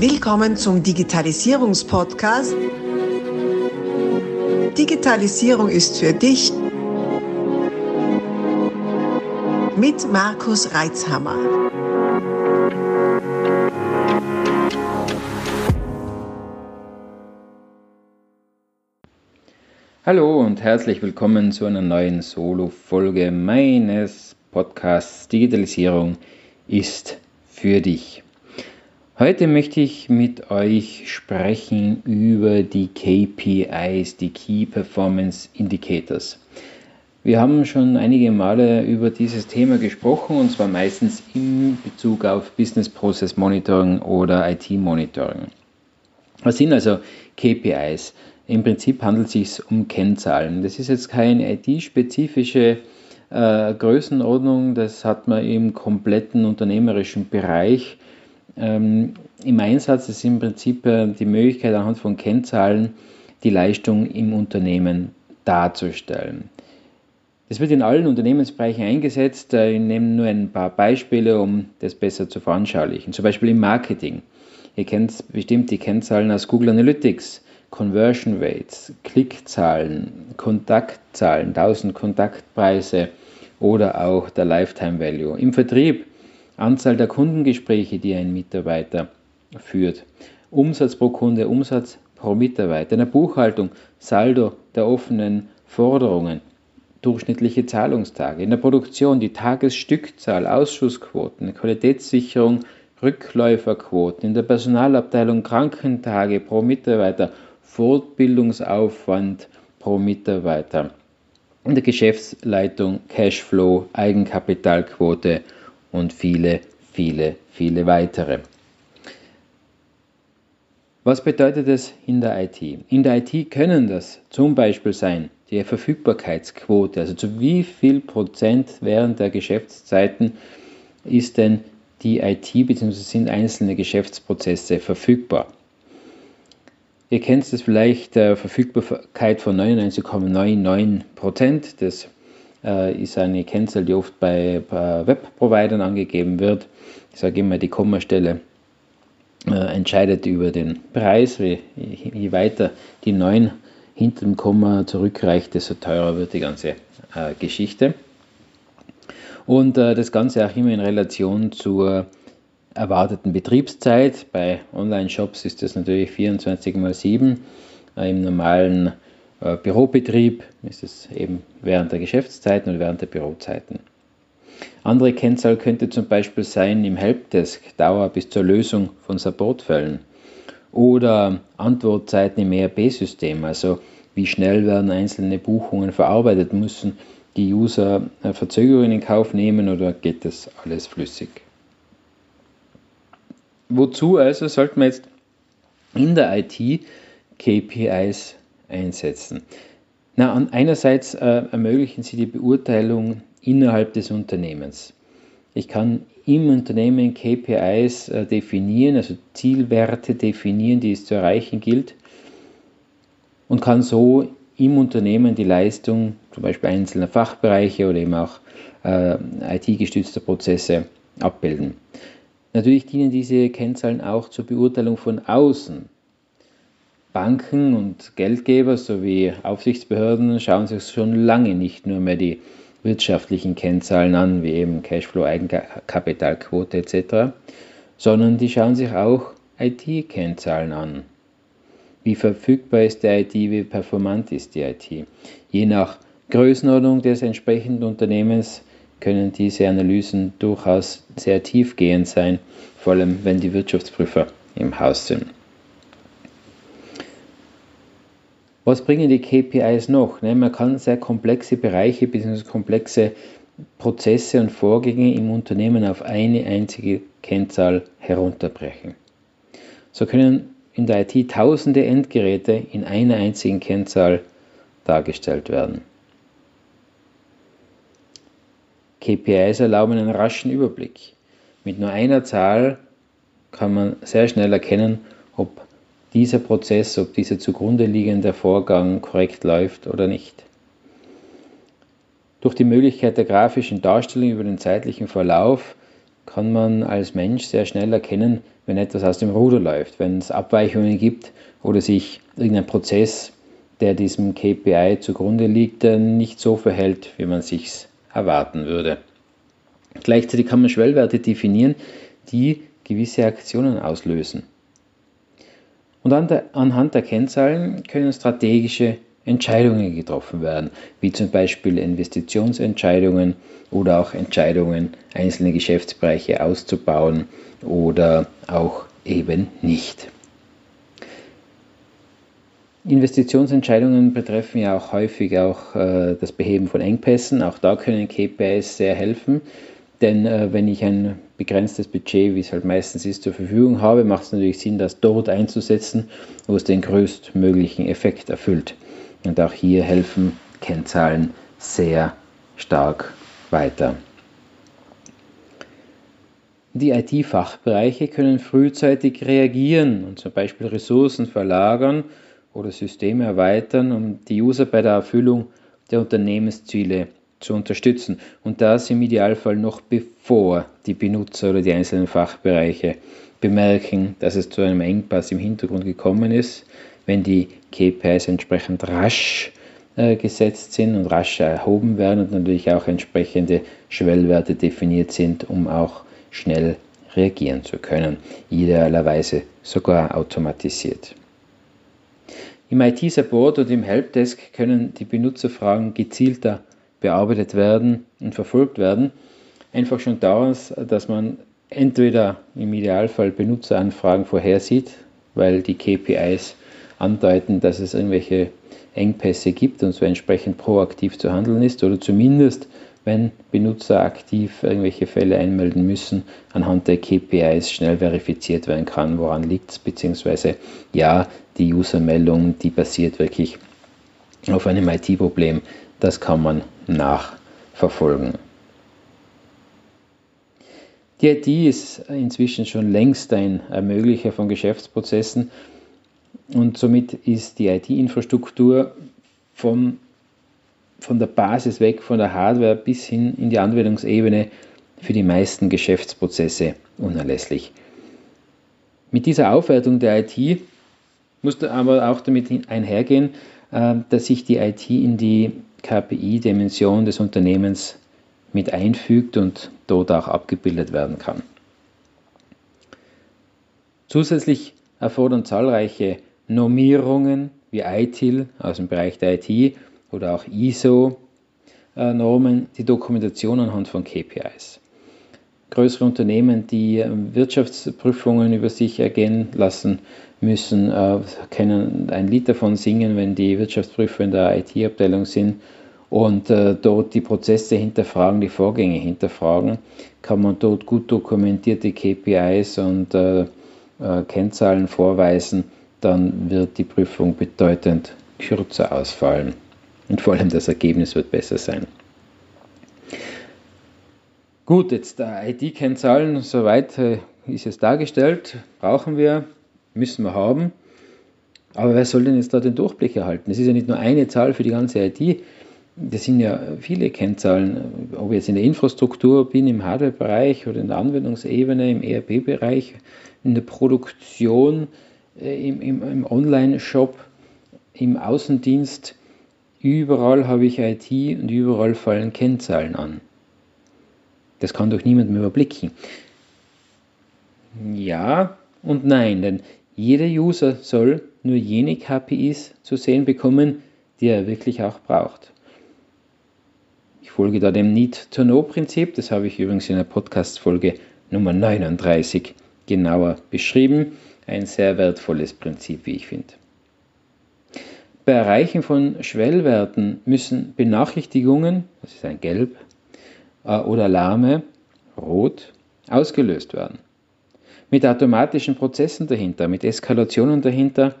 Willkommen zum Digitalisierungspodcast. Digitalisierung ist für dich mit Markus Reitzhammer. Hallo und herzlich willkommen zu einer neuen Solo-Folge meines Podcasts Digitalisierung ist für dich. Heute möchte ich mit euch sprechen über die KPIs, die Key Performance Indicators. Wir haben schon einige Male über dieses Thema gesprochen und zwar meistens in Bezug auf Business Process Monitoring oder IT Monitoring. Was sind also KPIs? Im Prinzip handelt es sich um Kennzahlen. Das ist jetzt keine IT-spezifische äh, Größenordnung, das hat man im kompletten unternehmerischen Bereich ähm, im Einsatz. Ist im Prinzip äh, die Möglichkeit, anhand von Kennzahlen die Leistung im Unternehmen darzustellen. Das wird in allen Unternehmensbereichen eingesetzt. Äh, ich nehme nur ein paar Beispiele, um das besser zu veranschaulichen. Zum Beispiel im Marketing. Ihr kennt bestimmt die Kennzahlen aus Google Analytics. Conversion Rates, Klickzahlen, Kontaktzahlen, 1000 Kontaktpreise oder auch der Lifetime Value. Im Vertrieb Anzahl der Kundengespräche, die ein Mitarbeiter führt, Umsatz pro Kunde, Umsatz pro Mitarbeiter, in der Buchhaltung Saldo der offenen Forderungen, durchschnittliche Zahlungstage, in der Produktion die Tagesstückzahl, Ausschussquoten, Qualitätssicherung, Rückläuferquoten, in der Personalabteilung Krankentage pro Mitarbeiter Fortbildungsaufwand pro Mitarbeiter. In der Geschäftsleitung Cashflow, Eigenkapitalquote und viele, viele, viele weitere. Was bedeutet es in der IT? In der IT können das zum Beispiel sein, die Verfügbarkeitsquote, also zu wie viel Prozent während der Geschäftszeiten ist denn die IT bzw. sind einzelne Geschäftsprozesse verfügbar. Ihr kennt es vielleicht, äh, Verfügbarkeit von 99,99%. Das äh, ist eine Kennzahl, die oft bei, Webprovidern angegeben wird. Ich sage immer, die Kommastelle äh, entscheidet über den Preis. Je, weiter die 9 hinter dem Komma zurückreicht, desto teurer wird die ganze äh, Geschichte. Und äh, das Ganze auch immer in Relation zur erwarteten Betriebszeit. Bei Online-Shops ist das natürlich 24 mal 7. Äh, Im normalen äh, Bürobetrieb ist es eben während der Geschäftszeiten und während der Bürozeiten. Andere Kennzahl könnte zum Beispiel sein im Helpdesk Dauer bis zur Lösung von Supportfällen oder Antwortzeiten im ERP-System, also wie schnell werden einzelne Buchungen verarbeitet, müssen die User äh, Verzögerungen in Kauf nehmen oder geht das alles flüssig? Wozu also sollten wir jetzt in der IT KPIs einsetzen? Na, einerseits äh, ermöglichen sie die Beurteilung innerhalb des Unternehmens. Ich kann im Unternehmen KPIs äh, definieren, also Zielwerte definieren, die es zu erreichen gilt und kann so im Unternehmen die Leistung zum Beispiel einzelner Fachbereiche oder eben auch äh, IT-gestützter Prozesse abbilden. Natürlich dienen diese Kennzahlen auch zur Beurteilung von außen. Banken und Geldgeber sowie Aufsichtsbehörden schauen sich schon lange nicht nur mehr die wirtschaftlichen Kennzahlen an, wie eben Cashflow, Eigenkapitalquote etc., sondern die schauen sich auch IT-Kennzahlen an. Wie verfügbar ist die IT, wie performant ist die IT. Je nach Größenordnung des entsprechenden Unternehmens können diese Analysen durchaus sehr tiefgehend sein, vor allem wenn die Wirtschaftsprüfer im Haus sind. Was bringen die KPIs noch? Ne, man kann sehr komplexe Bereiche bzw. komplexe Prozesse und Vorgänge im Unternehmen auf eine einzige Kennzahl herunterbrechen. So können in der IT tausende Endgeräte in einer einzigen Kennzahl dargestellt werden. KPIs erlauben einen raschen Überblick. Mit nur einer Zahl kann man sehr schnell erkennen, ob dieser Prozess, ob dieser zugrunde liegende Vorgang korrekt läuft oder nicht. Durch die Möglichkeit der grafischen Darstellung über den zeitlichen Verlauf kann man als Mensch sehr schnell erkennen, wenn etwas aus dem Ruder läuft, wenn es Abweichungen gibt oder sich irgendein Prozess, der diesem KPI zugrunde liegt, nicht so verhält, wie man sich erwarten würde. Gleichzeitig kann man Schwellwerte definieren, die gewisse Aktionen auslösen. Und anhand der Kennzahlen können strategische Entscheidungen getroffen werden, wie zum Beispiel Investitionsentscheidungen oder auch Entscheidungen, einzelne Geschäftsbereiche auszubauen oder auch eben nicht. Investitionsentscheidungen betreffen ja auch häufig auch äh, das Beheben von Engpässen. Auch da können KPIs sehr helfen. Denn äh, wenn ich ein begrenztes Budget, wie es halt meistens ist, zur Verfügung habe, macht es natürlich Sinn, das dort einzusetzen, wo es den größtmöglichen Effekt erfüllt. Und auch hier helfen Kennzahlen sehr stark weiter. Die IT-Fachbereiche können frühzeitig reagieren und zum Beispiel Ressourcen verlagern oder Systeme erweitern, um die User bei der Erfüllung der Unternehmensziele zu unterstützen. Und das im Idealfall noch bevor die Benutzer oder die einzelnen Fachbereiche bemerken, dass es zu einem Engpass im Hintergrund gekommen ist, wenn die KPIs entsprechend rasch äh, gesetzt sind und rasch erhoben werden und natürlich auch entsprechende Schwellwerte definiert sind, um auch schnell reagieren zu können, idealerweise sogar automatisiert. Im IT-Support und im Helpdesk können die Benutzerfragen gezielter bearbeitet werden und verfolgt werden. Einfach schon daraus, dass man entweder im Idealfall Benutzeranfragen vorhersieht, weil die KPIs andeuten, dass es irgendwelche Engpässe gibt und so entsprechend proaktiv zu handeln ist oder zumindest, wenn Benutzer aktiv irgendwelche Fälle einmelden müssen, anhand der KPIs schnell verifiziert werden kann, woran liegt es, beziehungsweise ja, die Usermeldung, die basiert wirklich auf einem IT-Problem, das kann man nachverfolgen. Die IT ist inzwischen schon längst ein Ermöglicher von Geschäftsprozessen und somit ist die IT-Infrastruktur von, von der Basis weg, von der Hardware bis hin in die Anwendungsebene für die meisten Geschäftsprozesse unerlässlich. Mit dieser Aufwertung der IT muss aber auch damit einhergehen, äh, dass sich die IT in die KPI-Dimension des Unternehmens mit einfügt und dort auch abgebildet werden kann. Zusätzlich erfordern zahlreiche Normierungen wie ITIL aus dem Bereich der IT oder auch ISO-Normen die Dokumentation anhand von KPIs. Größere Unternehmen, die ähm, Wirtschaftsprüfungen über sich ergehen lassen müssen, äh, können ein Lied davon singen, wenn die Wirtschaftsprüfer in der IT-Abteilung sind und äh, dort die Prozesse hinterfragen, die Vorgänge hinterfragen, kann man dort gut dokumentierte KPIs und äh, Kennzahlen vorweisen, dann wird die Prüfung bedeutend kürzer ausfallen und vor allem das Ergebnis wird besser sein. Gut, jetzt IT-Kennzahlen, soweit äh, ist es dargestellt, brauchen wir müssen wir haben. Aber wer soll denn jetzt da den Durchblick erhalten? Es ist ja nicht nur eine Zahl für die ganze IT, das sind ja viele Kennzahlen, ob ich jetzt in der Infrastruktur bin, im Hardware-Bereich oder in der Anwendungsebene, im ERP-Bereich, in der Produktion, äh, im, im, im Online-Shop, im Außendienst. Überall habe ich IT und überall fallen Kennzahlen an. Das kann doch niemand mehr überblicken. Ja und nein, denn jeder User soll nur jene KPIs zu sehen bekommen, die er wirklich auch braucht. Ich folge da dem Need-to-Know-Prinzip, das habe ich übrigens in der Podcast-Folge Nummer 39 genauer beschrieben. Ein sehr wertvolles Prinzip, wie ich finde. Bei Erreichen von Schwellwerten müssen Benachrichtigungen, das ist ein Gelb, oder Alarme, Rot, ausgelöst werden mit automatischen Prozessen dahinter, mit Eskalationen dahinter.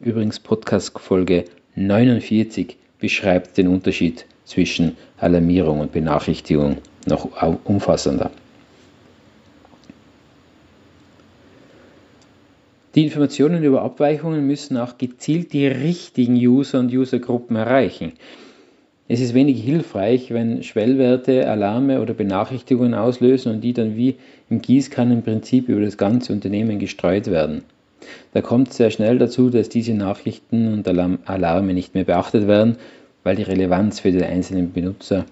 Übrigens Podcast Folge 49 beschreibt den Unterschied zwischen Alarmierung und Benachrichtigung noch umfassender. Die Informationen über Abweichungen müssen auch gezielt die richtigen User und Usergruppen erreichen. Es ist wenig hilfreich, wenn Schwellwerte Alarme oder Benachrichtigungen auslösen und die dann wie im Gießkannenprinzip über das ganze Unternehmen gestreut werden. Da kommt sehr schnell dazu, dass diese Nachrichten und Alarme nicht mehr beachtet werden, weil die Relevanz für den einzelnen Benutzer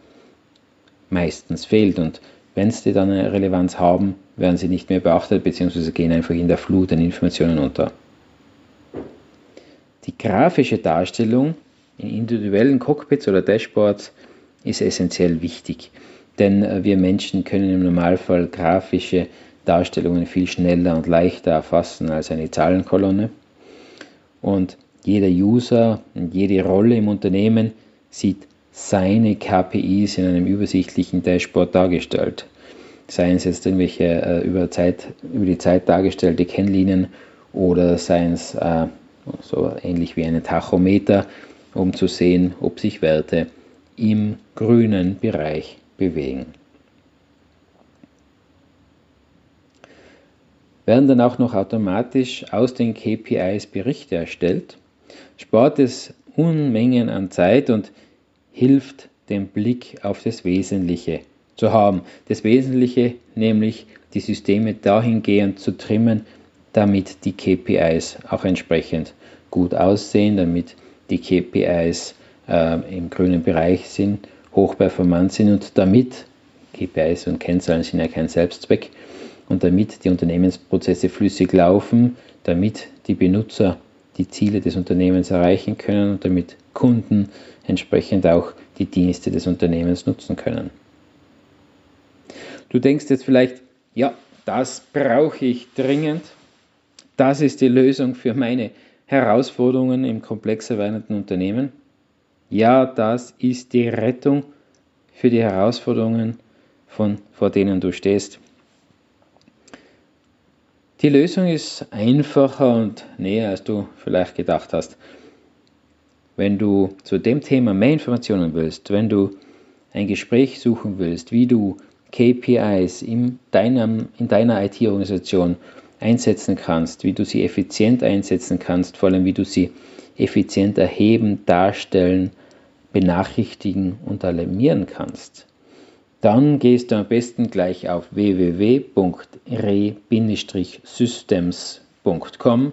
meistens fehlt. Und wenn sie dann eine Relevanz haben, werden sie nicht mehr beachtet bzw. gehen einfach in der Flut an Informationen unter. Die grafische Darstellung in individuellen Cockpits oder Dashboards ist essentiell wichtig, denn äh, wir Menschen können im Normalfall grafische Darstellungen viel schneller und leichter erfassen als eine Zahlenkolonne. Und jeder User und jede Rolle im Unternehmen sieht seine KPIs in einem übersichtlichen Dashboard dargestellt. Seien es jetzt irgendwelche äh, über, Zeit, über die Zeit dargestellte Kennlinien oder seien es äh, so ähnlich wie ein Tachometer, um zu sehen, ob sich Werte im grünen Bereich bewegen. Werden dann auch noch automatisch aus den KPIs Berichte erstellt, spart es Unmengen an Zeit und hilft, den Blick auf das Wesentliche zu haben. Das Wesentliche, nämlich die Systeme dahingehend zu trimmen, damit die KPIs auch entsprechend gut aussehen, damit die KPIs äh, im grünen Bereich sind, hochperformant sind und damit, KPIs und Kennzahlen sind ja kein Selbstzweck, und damit die Unternehmensprozesse flüssig laufen, damit die Benutzer die Ziele des Unternehmens erreichen können und damit Kunden entsprechend auch die Dienste des Unternehmens nutzen können. Du denkst jetzt vielleicht, ja, das brauche ich dringend. Das ist die Lösung für meine Herausforderungen im komplexer werdenden Unternehmen. Ja, das ist die Rettung für die Herausforderungen, von, vor denen du stehst. Die Lösung ist einfacher und näher, als du vielleicht gedacht hast. Wenn du zu dem Thema mehr Informationen willst, wenn du ein Gespräch suchen willst, wie du KPIs in, deinem, in deiner IT-Organisation einsetzen kannst, wie du sie effizient einsetzen kannst, vor allem wie du sie effizient erheben, darstellen, benachrichtigen und alarmieren kannst, dann gehst du am besten gleich auf www.re-systems.com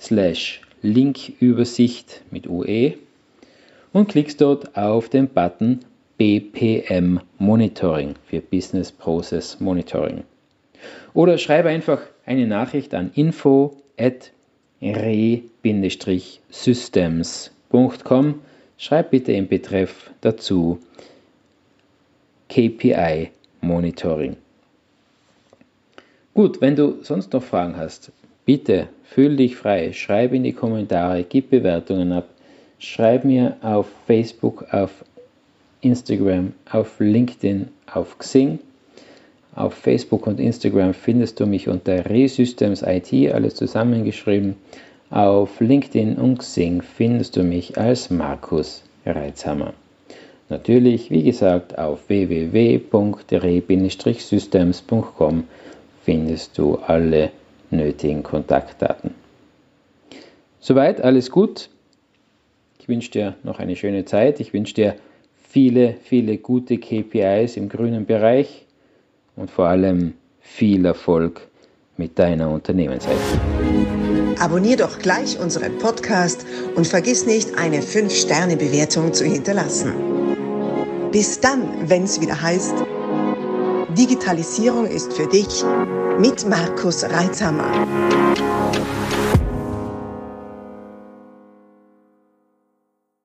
slash Linkübersicht mit UE und klickst dort auf den Button BPM Monitoring für Business Process Monitoring. Oder schreibe einfach eine Nachricht an info at re-systems.com. Schreib bitte im Betreff dazu KPI Monitoring. Gut, wenn du sonst noch Fragen hast, bitte fühl dich frei, schreib in die Kommentare, gib Bewertungen ab, schreib mir auf Facebook, auf Instagram, auf LinkedIn, auf Xing. Auf Facebook und Instagram findest du mich unter Resystems IT, alles zusammengeschrieben. Auf LinkedIn und Xing findest du mich als Markus Reitzhammer. Natürlich, wie gesagt, auf www.re-systems.com findest du alle nötigen Kontaktdaten. Soweit alles gut. Ich wünsche dir noch eine schöne Zeit. Ich wünsche dir viele, viele gute KPIs im grünen Bereich und vor allem viel Erfolg mit deiner Unternehmensseite. Abonnier doch gleich unseren Podcast und vergiss nicht, eine 5-Sterne-Bewertung zu hinterlassen. Bis dann, wenn es wieder heißt, Digitalisierung ist für dich mit Markus Reitzhammer.